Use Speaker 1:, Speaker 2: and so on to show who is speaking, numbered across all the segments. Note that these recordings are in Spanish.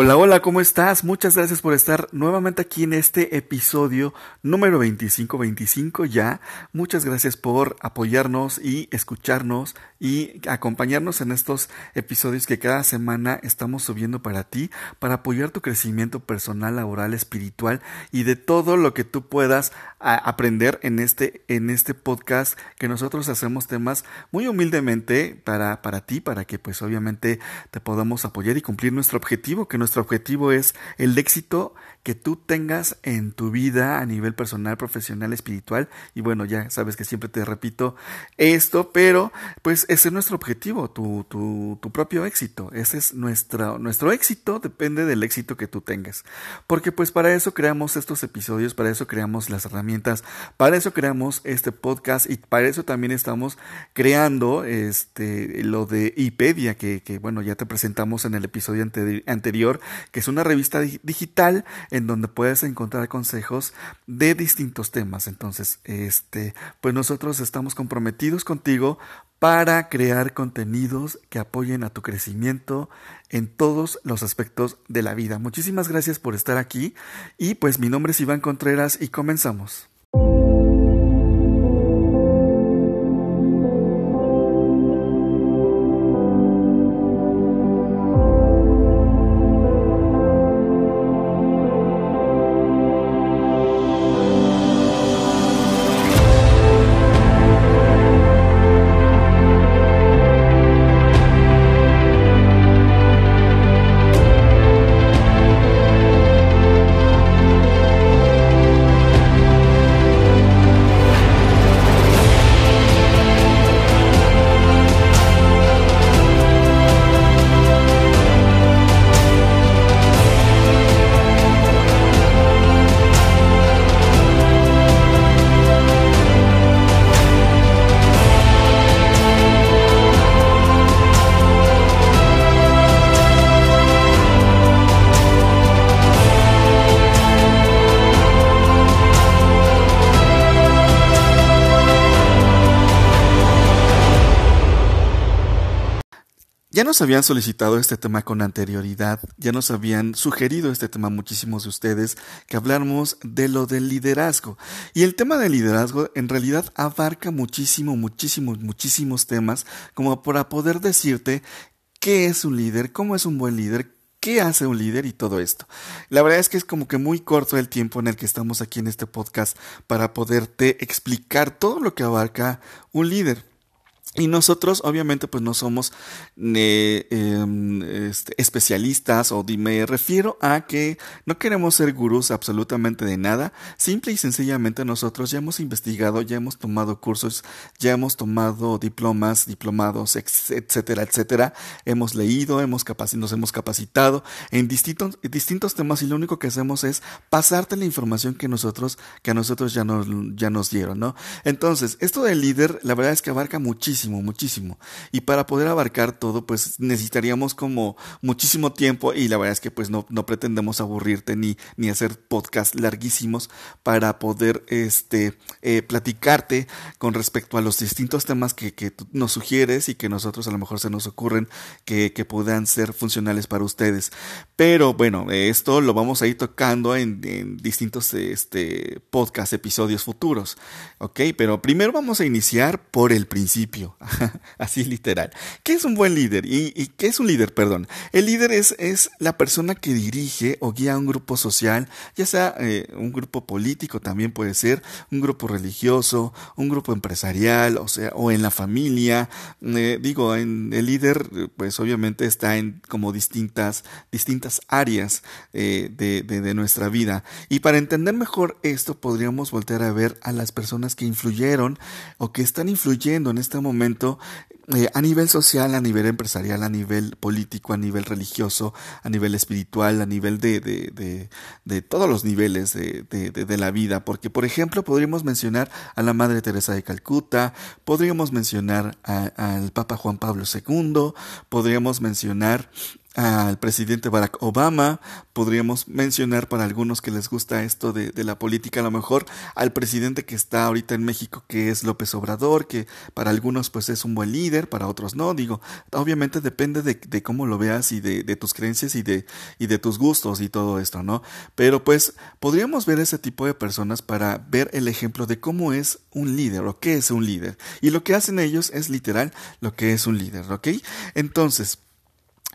Speaker 1: Hola, hola, ¿cómo estás? Muchas gracias por estar nuevamente aquí en este episodio número 2525 ya. Muchas gracias por apoyarnos y escucharnos y acompañarnos en estos episodios que cada semana estamos subiendo para ti, para apoyar tu crecimiento personal, laboral, espiritual y de todo lo que tú puedas aprender en este, en este podcast que nosotros hacemos temas muy humildemente para, para ti, para que pues obviamente te podamos apoyar y cumplir nuestro objetivo, que nuestro objetivo es el éxito que tú tengas en tu vida a nivel personal, profesional, espiritual. Y bueno, ya sabes que siempre te repito esto, pero pues ese es nuestro objetivo, tu, tu, tu propio éxito. Ese es nuestro, nuestro éxito, depende del éxito que tú tengas. Porque pues para eso creamos estos episodios, para eso creamos las herramientas, para eso creamos este podcast y para eso también estamos creando este, lo de IPedia, que, que bueno, ya te presentamos en el episodio anterior, que es una revista digital donde puedes encontrar consejos de distintos temas. Entonces, este, pues nosotros estamos comprometidos contigo para crear contenidos que apoyen a tu crecimiento en todos los aspectos de la vida. Muchísimas gracias por estar aquí y pues mi nombre es Iván Contreras y comenzamos. Ya nos habían solicitado este tema con anterioridad, ya nos habían sugerido este tema muchísimos de ustedes, que habláramos de lo del liderazgo. Y el tema del liderazgo en realidad abarca muchísimo, muchísimos, muchísimos temas, como para poder decirte qué es un líder, cómo es un buen líder, qué hace un líder y todo esto. La verdad es que es como que muy corto el tiempo en el que estamos aquí en este podcast para poderte explicar todo lo que abarca un líder. Y nosotros, obviamente, pues no somos em, este, especialistas o me refiero a que no queremos ser gurús absolutamente de nada. Simple y sencillamente nosotros ya hemos investigado, ya hemos tomado cursos, ya hemos tomado diplomas, diplomados, etcétera, etcétera. Hemos leído, hemos nos hemos capacitado en distintos, distintos temas y lo único que hacemos es pasarte la información que nosotros, que a nosotros ya nos, ya nos dieron, ¿no? Entonces, esto del líder, la verdad es que abarca muchísimo muchísimo, Y para poder abarcar todo, pues necesitaríamos como muchísimo tiempo y la verdad es que pues no, no pretendemos aburrirte ni, ni hacer podcasts larguísimos para poder este, eh, platicarte con respecto a los distintos temas que, que nos sugieres y que nosotros a lo mejor se nos ocurren que, que puedan ser funcionales para ustedes. Pero bueno, esto lo vamos a ir tocando en, distintos este, episodios futuros. Ok, pero primero vamos a iniciar por el principio. Así literal. ¿Qué es un buen líder? ¿Y, qué es un líder? Perdón. El líder es, es, la persona que dirige o guía un grupo social, ya sea eh, un grupo político también puede ser, un grupo religioso, un grupo empresarial, o sea, o en la familia. Eh, digo, en, el líder, pues obviamente está en como distintas, distintas áreas eh, de, de, de nuestra vida. Y para entender mejor esto, podríamos voltear a ver a las personas que influyeron o que están influyendo en este momento momento eh, a nivel social, a nivel empresarial, a nivel político, a nivel religioso, a nivel espiritual, a nivel de, de, de, todos los niveles de, de, la vida. Porque, por ejemplo, podríamos mencionar a la Madre Teresa de Calcuta, podríamos mencionar al Papa Juan Pablo II, podríamos mencionar al presidente Barack Obama, podríamos mencionar para algunos que les gusta esto de, la política, a lo mejor al presidente que está ahorita en México, que es López Obrador, que para algunos pues es un buen líder, para otros no, digo, obviamente depende de, de cómo lo veas y de, de, tus creencias y de, y de tus gustos y todo esto, ¿no? Pero pues podríamos ver ese tipo de personas para ver el ejemplo de cómo es un líder o qué es un líder. Y lo que hacen ellos es literal lo que es un líder, ¿ok? Entonces,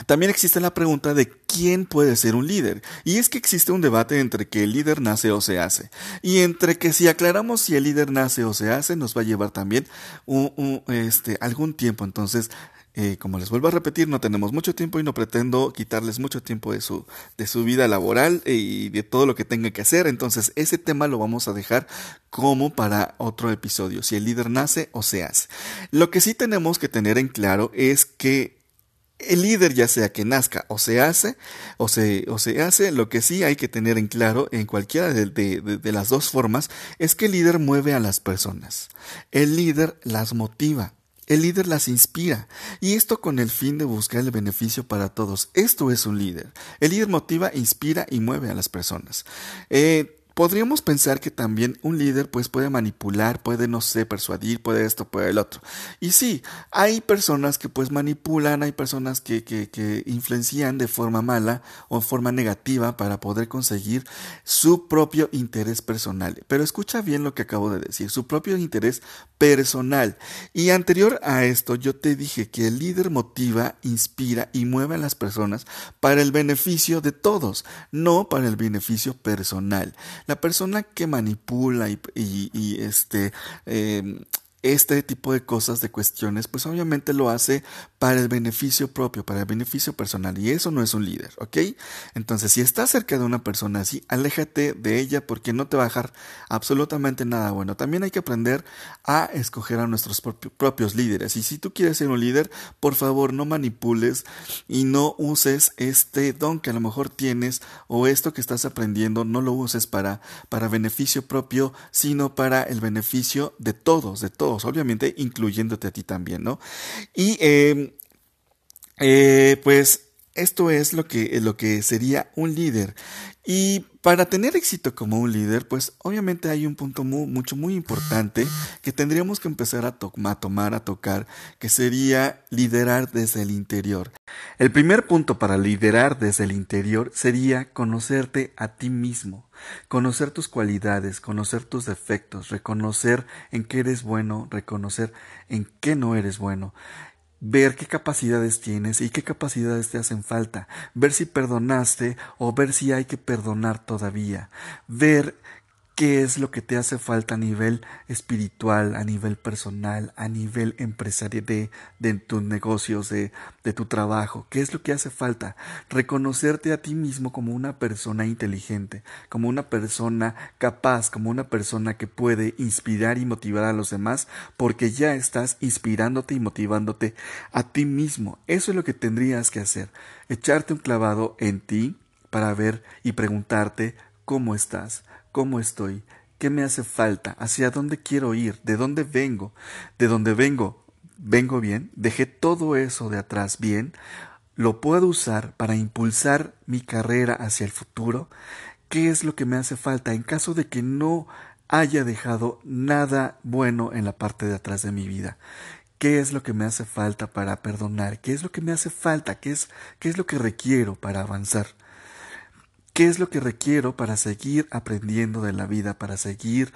Speaker 1: también existe la pregunta de quién puede ser un líder. Y es que existe un debate entre que el líder nace o se hace. Y entre que si aclaramos si el líder nace o se hace, nos va a llevar también un, este, algún tiempo. Entonces, eh, como les vuelvo a repetir, no tenemos mucho tiempo y no pretendo quitarles mucho tiempo de su, de su vida laboral y de todo lo que tenga que hacer. Entonces, ese tema lo vamos a dejar como para otro episodio, si el líder nace o se hace. Lo que sí tenemos que tener en claro es que el líder ya sea que nazca o se hace, o se, o se hace, lo que sí hay que tener en claro en cualquiera de, de, las dos formas es que el líder mueve a las personas. El líder las motiva. El líder las inspira, y esto con el fin de buscar el beneficio para todos. Esto es un líder. El líder motiva, inspira y mueve a las personas. Eh, Podríamos pensar que también un líder pues puede manipular, puede no sé, persuadir, puede esto, puede el otro. Y sí, hay personas que pues manipulan, hay personas que, que, que influencian de forma mala o de forma negativa para poder conseguir su propio interés personal. Pero escucha bien lo que acabo de decir, su propio interés personal. Y anterior a esto yo te dije que el líder motiva, inspira y mueve a las personas para el beneficio de todos, no para el beneficio personal. La persona que manipula y, y, este eh, este tipo de cosas, de cuestiones, pues obviamente lo hace para el beneficio propio, para el beneficio personal, y eso no es un líder, ¿ok? Entonces, si estás cerca de una persona así, aléjate de ella porque no te va a dejar absolutamente nada bueno. También hay que aprender a escoger a nuestros propios líderes, y si tú quieres ser un líder, por favor, no manipules y no uses este don que a lo mejor tienes o esto que estás aprendiendo, no lo uses para, para beneficio propio, sino para el beneficio de todos, de todos obviamente incluyéndote a ti también, ¿no? Y em, eh, pues esto es lo que, lo que sería un líder. Y para tener éxito como un líder, pues obviamente hay un punto muy, mucho, muy importante que tendríamos que empezar a, a, tomar, a tocar, que sería liderar desde el interior. El primer punto para liderar desde el interior sería conocerte a ti mismo, conocer tus cualidades, conocer tus defectos, reconocer en qué eres bueno, reconocer en qué no eres bueno ver qué capacidades tienes y qué capacidades te hacen falta, ver si perdonaste o ver si hay que perdonar todavía, ver qué es lo que te hace falta a nivel espiritual, a nivel personal, a nivel empresarial de, de tus negocios, de, de, tu trabajo, qué es lo que hace falta. Reconocerte a ti mismo como una persona inteligente, como una persona capaz, como una persona que puede inspirar y motivar a los demás, porque ya estás inspirándote y motivándote a ti mismo. Eso es lo que tendrías que hacer, echarte un clavado en ti para ver y preguntarte cómo estás cómo estoy, qué me hace falta, hacia dónde quiero ir, de dónde vengo, de dónde vengo, vengo bien, dejé todo eso de atrás bien, lo puedo usar para impulsar mi carrera hacia el futuro, qué es lo que me hace falta en caso de que no haya dejado nada bueno en la parte de atrás de mi vida. ¿Qué es lo que me hace falta para perdonar? ¿Qué es lo que me hace falta? ¿Qué es, qué es lo que requiero para avanzar? ¿Qué es lo que requiero para seguir aprendiendo de la vida, para seguir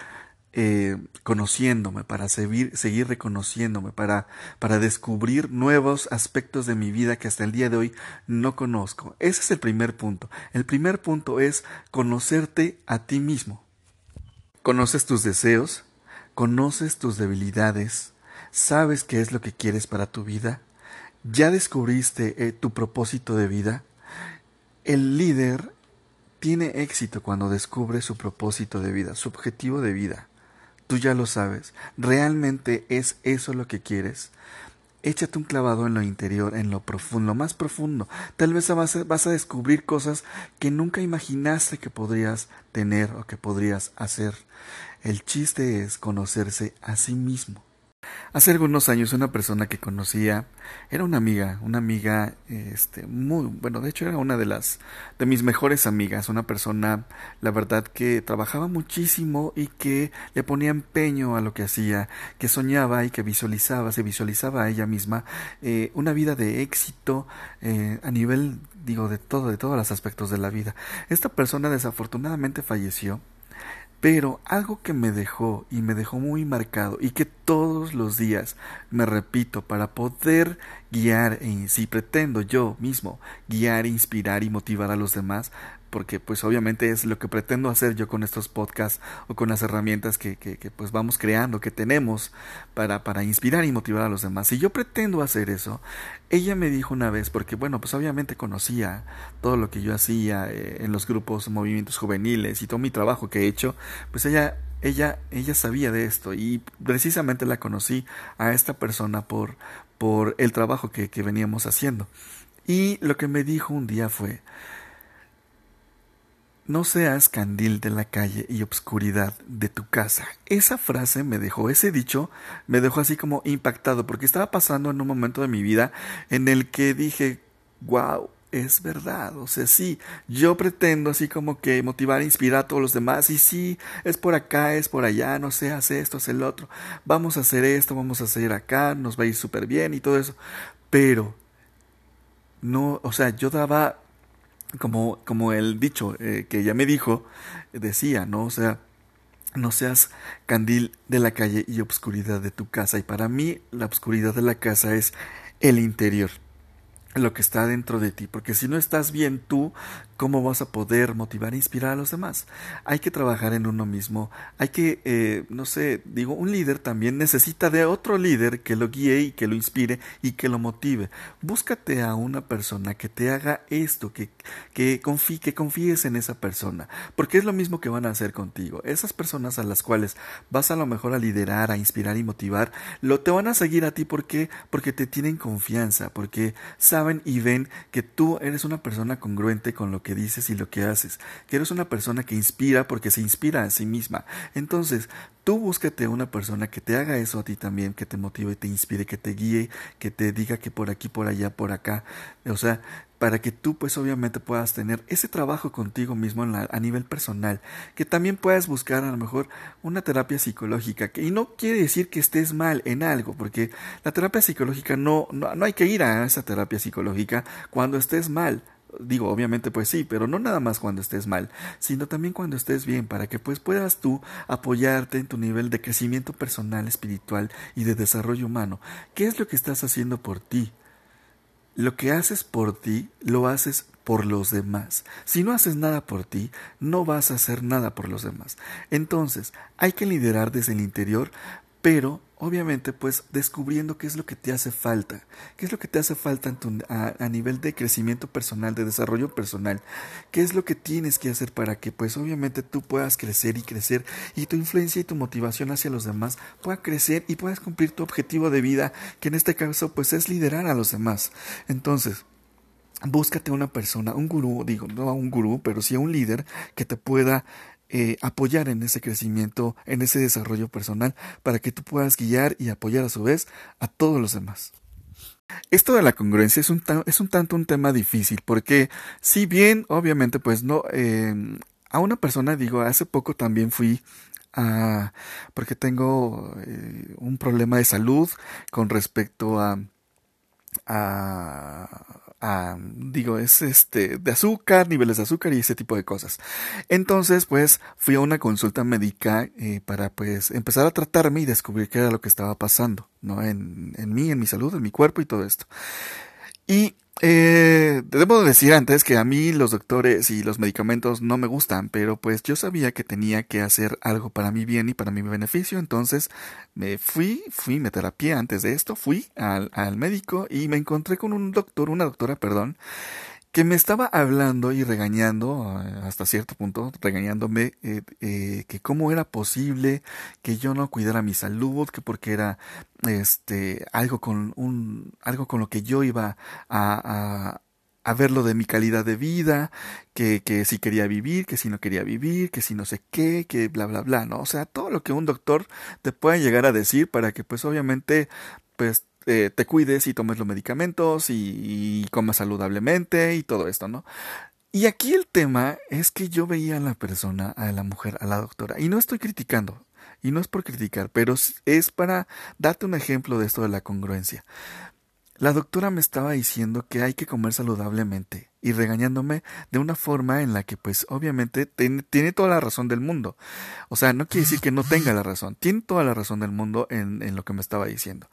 Speaker 1: eh, conociéndome, para seguir, seguir reconociéndome, para, para descubrir nuevos aspectos de mi vida que hasta el día de hoy no conozco? Ese es el primer punto. El primer punto es conocerte a ti mismo. Conoces tus deseos, conoces tus debilidades, sabes qué es lo que quieres para tu vida, ya descubriste eh, tu propósito de vida. El líder tiene éxito cuando descubre su propósito de vida, su objetivo de vida. Tú ya lo sabes. ¿Realmente es eso lo que quieres? Échate un clavado en lo interior, en lo profundo, lo más profundo. Tal vez vas a, vas a descubrir cosas que nunca imaginaste que podrías tener o que podrías hacer. El chiste es conocerse a sí mismo. Hace algunos años una persona que conocía era una amiga, una amiga este muy bueno, de hecho era una de las de mis mejores amigas, una persona la verdad que trabajaba muchísimo y que le ponía empeño a lo que hacía, que soñaba y que visualizaba, se visualizaba a ella misma eh, una vida de éxito eh, a nivel digo de todo, de todos los aspectos de la vida. Esta persona desafortunadamente falleció pero algo que me dejó y me dejó muy marcado y que todos los días me repito para poder guiar, y si pretendo yo mismo guiar, inspirar y motivar a los demás, porque pues obviamente es lo que pretendo hacer yo con estos podcasts o con las herramientas que, que, que, pues vamos creando, que tenemos para, para inspirar y motivar a los demás. Si yo pretendo hacer eso, ella me dijo una vez, porque bueno, pues obviamente conocía todo lo que yo hacía eh, en los grupos, movimientos juveniles y todo mi trabajo que he hecho, pues ella ella, ella sabía de esto y precisamente la conocí a esta persona por, por el trabajo que, que veníamos haciendo. Y lo que me dijo un día fue, no seas candil de la calle y obscuridad de tu casa. Esa frase me dejó, ese dicho me dejó así como impactado, porque estaba pasando en un momento de mi vida en el que dije, wow, es verdad, o sea, sí, yo pretendo así como que motivar, inspirar a todos los demás, y sí, es por acá, es por allá, no haz esto, haz el otro, vamos a hacer esto, vamos a hacer acá, nos va a ir súper bien y todo eso, pero no, o sea, yo daba como, como el dicho eh, que ella me dijo, decía, ¿no? O sea, no seas candil de la calle y obscuridad de tu casa. Y para mí la obscuridad de la casa es el interior lo que está dentro de ti, porque si no estás bien tú, ¿cómo vas a poder motivar e inspirar a los demás? Hay que trabajar en uno mismo, hay que, eh, no sé, digo, un líder también necesita de otro líder que lo guíe y que lo inspire y que lo motive. Búscate a una persona que te haga esto, que, que, confíe, que confíes en esa persona, porque es lo mismo que van a hacer contigo. Esas personas a las cuales vas a lo mejor a liderar, a inspirar y motivar, lo te van a seguir a ti, ¿por qué? Porque te tienen confianza, porque saben y ven que tú eres una persona congruente con lo que dices y lo que haces, que eres una persona que inspira porque se inspira a sí misma. Entonces, tú búscate una persona que te haga eso a ti también, que te motive, te inspire, que te guíe, que te diga que por aquí, por allá, por acá. O sea, para que tú pues obviamente puedas tener ese trabajo contigo mismo a nivel personal, que también puedas buscar a lo mejor una terapia psicológica, que, y no quiere decir que estés mal en algo, porque la terapia psicológica no, no, no hay que ir a esa terapia psicológica cuando estés mal, digo, obviamente pues sí, pero no nada más cuando estés mal, sino también cuando estés bien, para que pues puedas tú apoyarte en tu nivel de crecimiento personal, espiritual y de desarrollo humano. ¿Qué es lo que estás haciendo por ti? Lo que haces por ti, lo haces por los demás. Si no haces nada por ti, no vas a hacer nada por los demás. Entonces, hay que liderar desde el interior, pero obviamente pues descubriendo qué es lo que te hace falta, qué es lo que te hace falta a, nivel de crecimiento personal, de desarrollo personal, qué es lo que tienes que hacer para que pues obviamente tú puedas crecer y crecer y tu influencia y tu motivación hacia los demás pueda crecer y puedas cumplir tu objetivo de vida, que en este caso pues es liderar a los demás. Entonces, búscate una persona, un gurú, digo, no a un gurú, pero sí a un líder que te pueda eh, apoyar en ese crecimiento, en ese desarrollo personal, para que tú puedas guiar y apoyar a su vez a todos los demás. Esto de la congruencia es un, es un tanto un tema difícil, porque si bien, obviamente, pues no, eh, a una persona, digo, hace poco también fui a, porque tengo eh, un problema de salud con respecto a, a digo, es este, de azúcar, niveles de azúcar y ese tipo de cosas. Entonces, pues, fui a una consulta médica eh, para, pues, empezar a tratarme y descubrir qué era lo que estaba pasando, ¿no? En, en mí, en mi salud, en mi cuerpo y todo esto. Y eh, debo decir antes que a mí los doctores y los medicamentos no me gustan, pero pues yo sabía que tenía que hacer algo para mi bien y para mi beneficio, entonces me fui, fui, me terapié antes de esto, fui al, al médico y me encontré con un doctor, una doctora, perdón, que me estaba hablando y regañando, eh, hasta cierto punto, regañándome, eh, eh, que cómo era posible que yo no cuidara mi salud, que porque era este algo con un algo con lo que yo iba a, a ver lo de mi calidad de vida, que, que si quería vivir, que si no quería vivir, que si no sé qué, que bla, bla, bla, ¿no? O sea, todo lo que un doctor te pueda llegar a decir para que pues obviamente pues eh, te cuides y tomes los medicamentos y, y comas saludablemente y todo esto, ¿no? Y aquí el tema es que yo veía a la persona, a la mujer, a la doctora, y no estoy criticando, y no es por criticar, pero es para darte un ejemplo de esto de la congruencia. La doctora me estaba diciendo que hay que comer saludablemente y regañándome de una forma en la que pues obviamente tiene, toda la razón del mundo. O sea, no quiere decir que no tenga la razón, tiene toda la razón del mundo en, en lo que me estaba diciendo.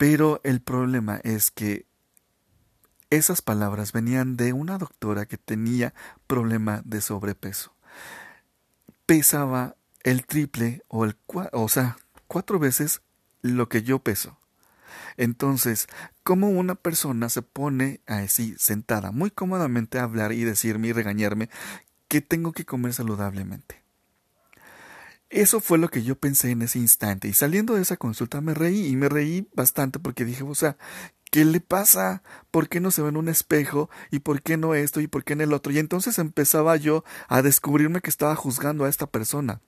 Speaker 1: Pero el problema es que esas palabras venían de una doctora que tenía problema de sobrepeso. Pesaba el triple o el o sea, cuatro veces lo que yo peso. Entonces, ¿cómo una persona se pone así sentada muy cómodamente a hablar y decirme y regañarme que tengo que comer saludablemente? Eso fue lo que yo pensé en ese instante y saliendo de esa consulta me reí y me reí bastante porque dije, o sea, ¿qué le pasa? ¿Por qué no se ve en un espejo? ¿Y por qué no esto? ¿Y por qué en el otro? Y entonces empezaba yo a descubrirme que estaba juzgando a esta persona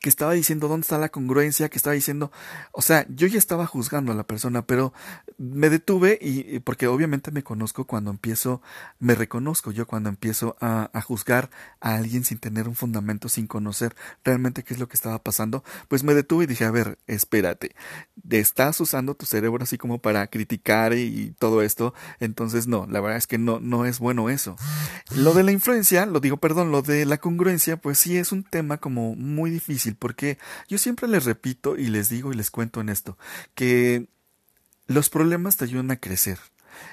Speaker 1: que estaba diciendo dónde está la congruencia, que estaba diciendo, o sea, yo ya estaba juzgando a la persona, pero me detuve y porque obviamente me conozco cuando empiezo, me reconozco yo cuando empiezo a, a juzgar a alguien sin tener un fundamento, sin conocer realmente qué es lo que estaba pasando, pues me detuve y dije, a ver, espérate, estás usando tu cerebro así como para criticar y todo esto, entonces no, la verdad es que no, no es bueno eso. Lo de la influencia, lo digo, perdón, lo de la congruencia, pues sí es un tema como muy difícil porque yo siempre les repito y les digo y les cuento en esto que los problemas te ayudan a crecer.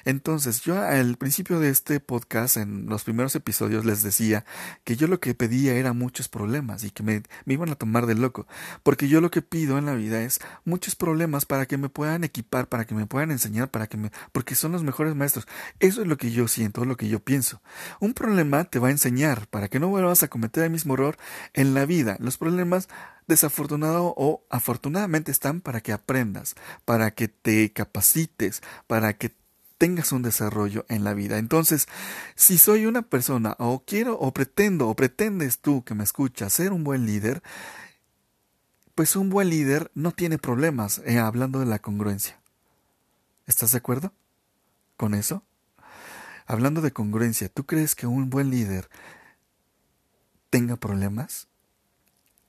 Speaker 1: Entonces, yo al principio de este podcast, en los primeros episodios, les decía que yo lo que pedía era muchos problemas y que me, me, iban a tomar de loco. Porque yo lo que pido en la vida es muchos problemas para que me puedan equipar, para que me puedan enseñar, para que me. porque son los mejores maestros. Eso es lo que yo siento, lo que yo pienso. Un problema te va a enseñar para que no vuelvas a cometer el mismo error en la vida. Los problemas desafortunado o afortunadamente están para que aprendas, para que te capacites, para que tengas un desarrollo en la vida. Entonces, si soy una persona o quiero o pretendo o pretendes tú que me escuchas ser un buen líder, pues un buen líder no tiene problemas eh, hablando de la congruencia. ¿Estás de acuerdo con eso? Hablando de congruencia, ¿tú crees que un buen líder tenga problemas?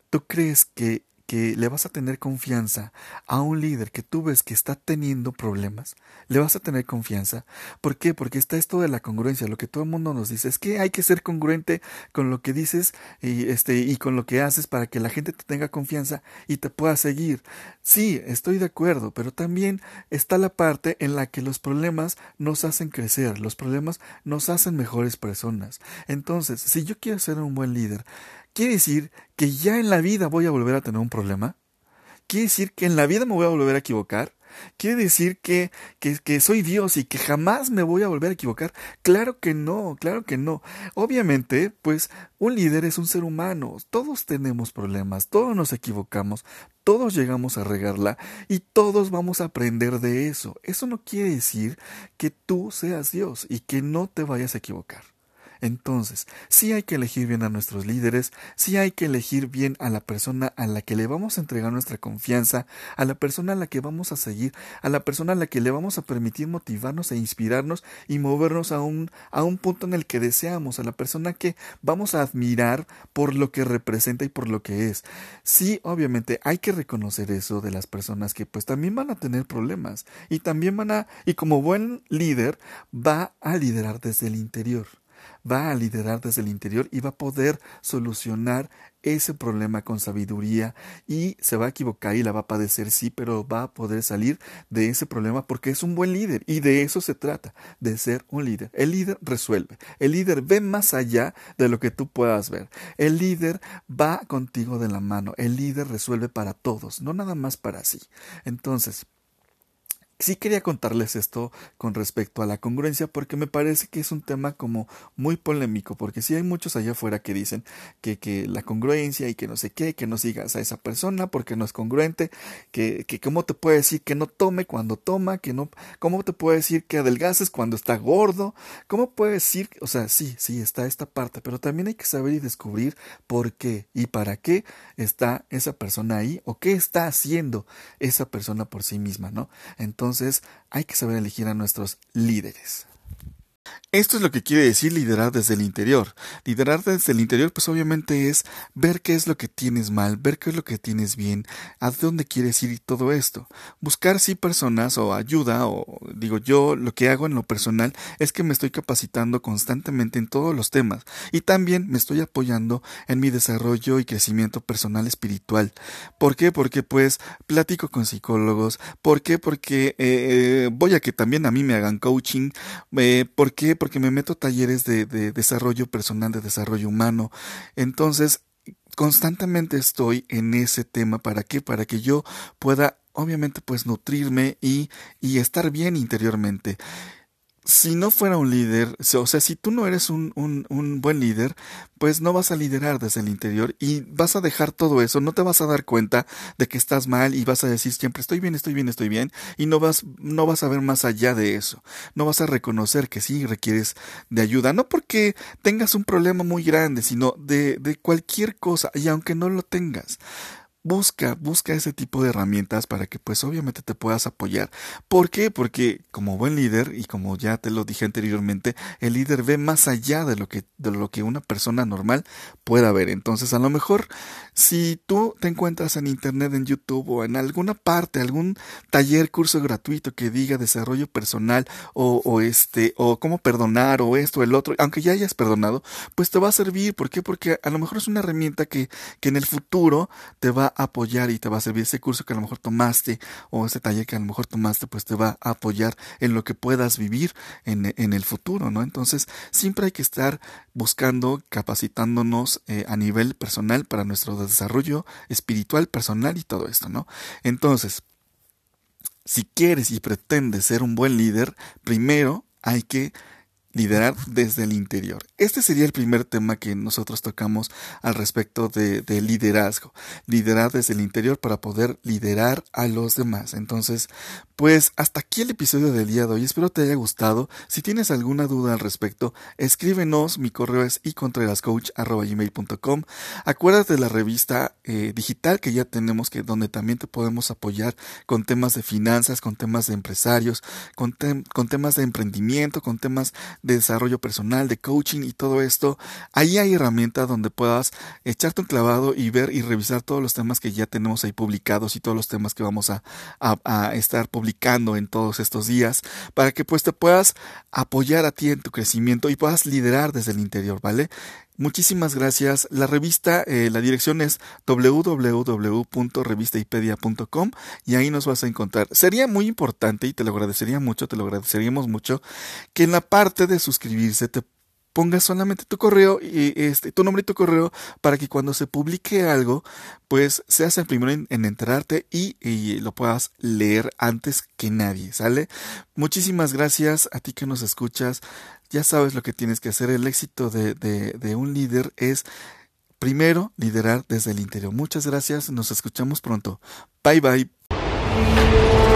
Speaker 1: ¿Tú crees que que le vas a tener confianza a un líder que tú ves que está teniendo problemas, le vas a tener confianza. ¿Por qué? Porque está esto de la congruencia, lo que todo el mundo nos dice, es que hay que ser congruente con lo que dices y, este, y con lo que haces para que la gente te tenga confianza y te pueda seguir. Sí, estoy de acuerdo, pero también está la parte en la que los problemas nos hacen crecer, los problemas nos hacen mejores personas. Entonces, si yo quiero ser un buen líder, ¿Quiere decir que ya en la vida voy a volver a tener un problema? ¿Quiere decir que en la vida me voy a volver a equivocar? ¿Quiere decir que, que, soy Dios y que jamás me voy a volver a equivocar? Claro que no, claro que no. Obviamente, pues un líder es un ser humano. Todos tenemos problemas, todos nos equivocamos, todos llegamos a regarla y todos vamos a aprender de eso. Eso no quiere decir que tú seas Dios y que no te vayas a equivocar. Entonces, sí hay que elegir bien a nuestros líderes, sí hay que elegir bien a la persona a la que le vamos a entregar nuestra confianza, a la persona a la que vamos a seguir, a la persona a la que le vamos a permitir motivarnos e inspirarnos y movernos a un, a un punto en el que deseamos, a la persona que vamos a admirar por lo que representa y por lo que es. Sí, obviamente hay que reconocer eso de las personas que pues también van a tener problemas y también van a, y como buen líder, va a liderar desde el interior va a liderar desde el interior y va a poder solucionar ese problema con sabiduría y se va a equivocar y la va a padecer, sí, pero va a poder salir de ese problema porque es un buen líder y de eso se trata, de ser un líder. El líder resuelve, el líder ve más allá de lo que tú puedas ver, el líder va contigo de la mano, el líder resuelve para todos, no nada más para sí. Entonces, sí quería contarles esto con respecto a la congruencia porque me parece que es un tema como muy polémico porque si hay muchos allá afuera que dicen que, que la congruencia y que no sé qué, que no sigas a esa persona porque no es congruente, que, que cómo te puede decir que no tome cuando toma, que no, cómo te puede decir que adelgaces cuando está gordo, cómo puede decir, o sea, sí, sí está esta parte, pero también hay que saber y descubrir por qué y para qué está esa persona ahí o qué está haciendo esa persona por sí misma, ¿no? Entonces, entonces hay que saber elegir a nuestros líderes. Esto es lo que quiere decir liderar desde el interior. Liderar desde el interior, pues obviamente es ver qué es lo que tienes mal, ver qué es lo que tienes bien, a dónde quieres ir y todo esto. Buscar sí personas o ayuda, o digo yo, lo que hago en lo personal es que me estoy capacitando constantemente en todos los temas y también me estoy apoyando en mi desarrollo y crecimiento personal espiritual. ¿Por qué? Porque pues platico con psicólogos. ¿Por qué? Porque eh, eh, voy a que también a mí me hagan coaching. Eh, ¿Por qué? Porque me meto a talleres de, de desarrollo personal, de desarrollo humano. Entonces, constantemente estoy en ese tema. ¿Para qué? Para que yo pueda, obviamente, pues nutrirme y, y estar bien interiormente si no fuera un líder, o sea, si tú no eres un, un, un, buen líder, pues no vas a liderar desde el interior y vas a dejar todo eso, no te vas a dar cuenta de que estás mal y vas a decir siempre estoy bien, estoy bien, estoy bien y no vas, no vas a ver más allá de eso, no vas a reconocer que sí requieres de ayuda, no porque tengas un problema muy grande, sino de, de cualquier cosa y aunque no lo tengas, busca, busca ese tipo de herramientas para que pues obviamente te puedas apoyar. ¿Por qué? Porque como buen líder, y como ya te lo dije anteriormente, el líder ve más allá de lo que, de lo que una persona normal pueda ver. Entonces, a lo mejor, si tú te encuentras en internet, en YouTube o en alguna parte, algún taller, curso gratuito que diga desarrollo personal o, o este, o cómo perdonar o esto, o el otro, aunque ya hayas perdonado, pues te va a servir. ¿Por qué? Porque a lo mejor es una herramienta que, que en el futuro te va apoyar y te va a servir ese curso que a lo mejor tomaste o ese taller que a lo mejor tomaste, pues te va a apoyar en lo que puedas vivir en, en el futuro, ¿no? Entonces, siempre hay que estar buscando, capacitándonos eh, a nivel personal para nuestro desarrollo espiritual, personal y todo esto, ¿no? Entonces, si quieres y pretendes ser un buen líder, primero hay que liderar desde el interior. Este sería el primer tema que nosotros tocamos al respecto de, liderazgo. Liderar desde el interior para poder liderar a los demás. Entonces, pues hasta aquí el episodio del día de hoy. Espero te haya gustado. Si tienes alguna duda al respecto, escríbenos. Mi correo es icontrerascoach.com. Acuérdate de la revista eh, digital que ya tenemos, que donde también te podemos apoyar con temas de finanzas, con temas de empresarios, con, con temas de emprendimiento, con temas de desarrollo personal, de coaching y todo esto. Ahí hay herramientas donde puedas echarte un clavado y ver y revisar todos los temas que ya tenemos ahí publicados y todos los temas que vamos a, a estar publicando en todos estos días para que pues te puedas apoyar a ti en tu crecimiento y puedas liderar desde el interior, ¿vale? Muchísimas gracias. La revista, eh, la dirección es www.revistaipedia.com y ahí nos vas a encontrar. Sería muy importante y te lo agradecería mucho, te lo agradeceríamos mucho, que en la parte de suscribirse te pongas solamente tu correo y este tu nombre y tu correo para que cuando se publique algo pues seas el primero en, enterarte y, lo puedas leer antes que nadie sale muchísimas gracias a ti que nos escuchas ya sabes lo que tienes que hacer. El éxito de, de, un líder es primero liderar desde el interior. Muchas gracias. Nos escuchamos pronto. Bye bye